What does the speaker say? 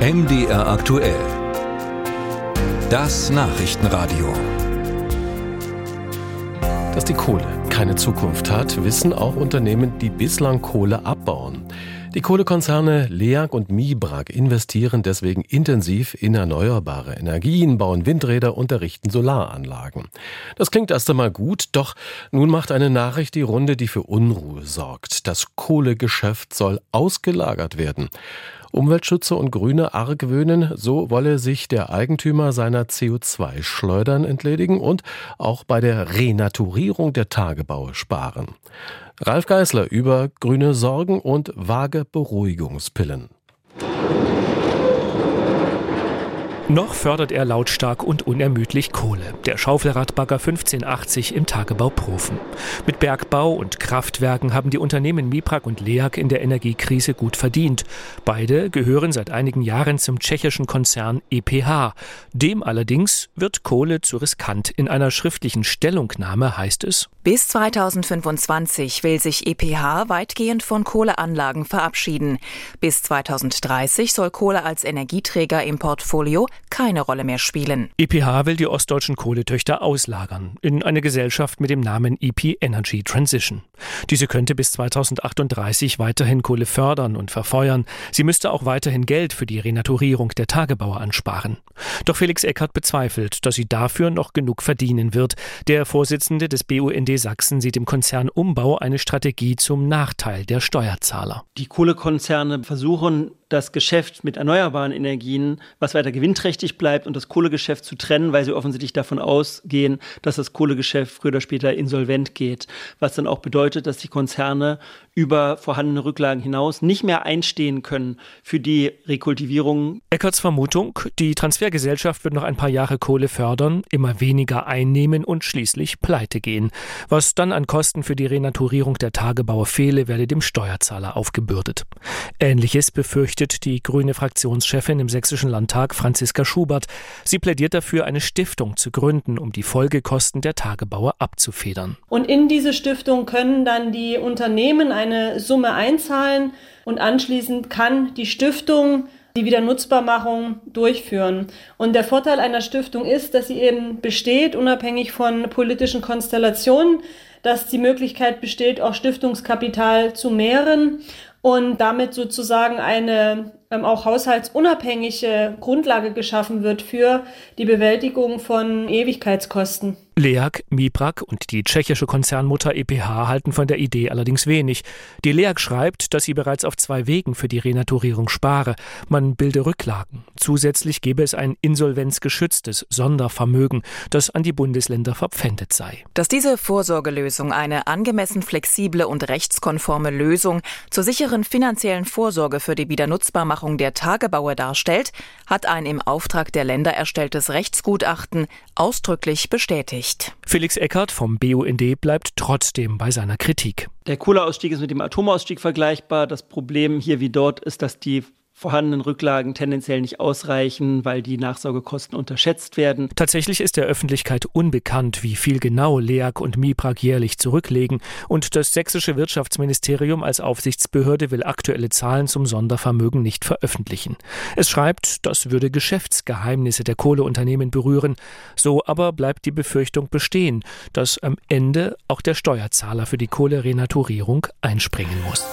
MDR aktuell. Das Nachrichtenradio. Dass die Kohle keine Zukunft hat, wissen auch Unternehmen, die bislang Kohle abbauen. Die Kohlekonzerne LEAG und Mibrak investieren deswegen intensiv in erneuerbare Energien, bauen Windräder und errichten Solaranlagen. Das klingt erst einmal gut, doch nun macht eine Nachricht die Runde, die für Unruhe sorgt. Das Kohlegeschäft soll ausgelagert werden. Umweltschützer und Grüne argwöhnen, so wolle sich der Eigentümer seiner CO2-Schleudern entledigen und auch bei der Renaturierung der Tagebaue sparen. Ralf Geißler über grüne Sorgen und vage Beruhigungspillen. Noch fördert er lautstark und unermüdlich Kohle. Der Schaufelradbagger 1580 im Tagebau Profen. Mit Bergbau und Kraftwerken haben die Unternehmen Miprak und Leak in der Energiekrise gut verdient. Beide gehören seit einigen Jahren zum tschechischen Konzern EPH. Dem allerdings wird Kohle zu riskant. In einer schriftlichen Stellungnahme heißt es, bis 2025 will sich EPH weitgehend von Kohleanlagen verabschieden. Bis 2030 soll Kohle als Energieträger im Portfolio keine Rolle mehr spielen. EPH will die ostdeutschen Kohletöchter auslagern in eine Gesellschaft mit dem Namen EP Energy Transition. Diese könnte bis 2038 weiterhin Kohle fördern und verfeuern. Sie müsste auch weiterhin Geld für die Renaturierung der Tagebauer ansparen. Doch Felix Eckert bezweifelt, dass sie dafür noch genug verdienen wird. Der Vorsitzende des BUND Sachsen sieht im Konzern Umbau eine Strategie zum Nachteil der Steuerzahler. Die Kohlekonzerne versuchen das Geschäft mit erneuerbaren Energien, was weiter gewinnträchtig bleibt, und das Kohlegeschäft zu trennen, weil sie offensichtlich davon ausgehen, dass das Kohlegeschäft früher oder später insolvent geht. Was dann auch bedeutet, dass die Konzerne über vorhandene Rücklagen hinaus nicht mehr einstehen können für die Rekultivierung. Eckerts Vermutung, die Transfergesellschaft wird noch ein paar Jahre Kohle fördern, immer weniger einnehmen und schließlich pleite gehen. Was dann an Kosten für die Renaturierung der Tagebauer fehle, werde dem Steuerzahler aufgebürdet. Ähnliches befürchtet die grüne Fraktionschefin im Sächsischen Landtag Franziska Schubert. Sie plädiert dafür, eine Stiftung zu gründen, um die Folgekosten der Tagebauer abzufedern. Und in diese Stiftung können dann die Unternehmen eine Summe einzahlen und anschließend kann die Stiftung die Wiedernutzbarmachung durchführen. Und der Vorteil einer Stiftung ist, dass sie eben besteht, unabhängig von politischen Konstellationen, dass die Möglichkeit besteht, auch Stiftungskapital zu mehren und damit sozusagen eine ähm, auch haushaltsunabhängige Grundlage geschaffen wird für die Bewältigung von Ewigkeitskosten. LEAG, Mibrak und die tschechische Konzernmutter EPH halten von der Idee allerdings wenig. Die LEAG schreibt, dass sie bereits auf zwei Wegen für die Renaturierung spare. Man bilde Rücklagen. Zusätzlich gebe es ein insolvenzgeschütztes Sondervermögen, das an die Bundesländer verpfändet sei. Dass diese Vorsorgelösung eine angemessen flexible und rechtskonforme Lösung zur sicheren finanziellen Vorsorge für die Wiedernutzbarmachung der Tagebaue darstellt, hat ein im Auftrag der Länder erstelltes Rechtsgutachten ausdrücklich bestätigt. Felix Eckert vom BUND bleibt trotzdem bei seiner Kritik. Der Kohleausstieg ist mit dem Atomausstieg vergleichbar. Das Problem hier wie dort ist, dass die vorhandenen Rücklagen tendenziell nicht ausreichen, weil die Nachsorgekosten unterschätzt werden. Tatsächlich ist der Öffentlichkeit unbekannt, wie viel genau LEAG und MIPRAG jährlich zurücklegen und das sächsische Wirtschaftsministerium als Aufsichtsbehörde will aktuelle Zahlen zum Sondervermögen nicht veröffentlichen. Es schreibt, das würde Geschäftsgeheimnisse der Kohleunternehmen berühren. So aber bleibt die Befürchtung bestehen, dass am Ende auch der Steuerzahler für die Kohlerenaturierung einspringen muss.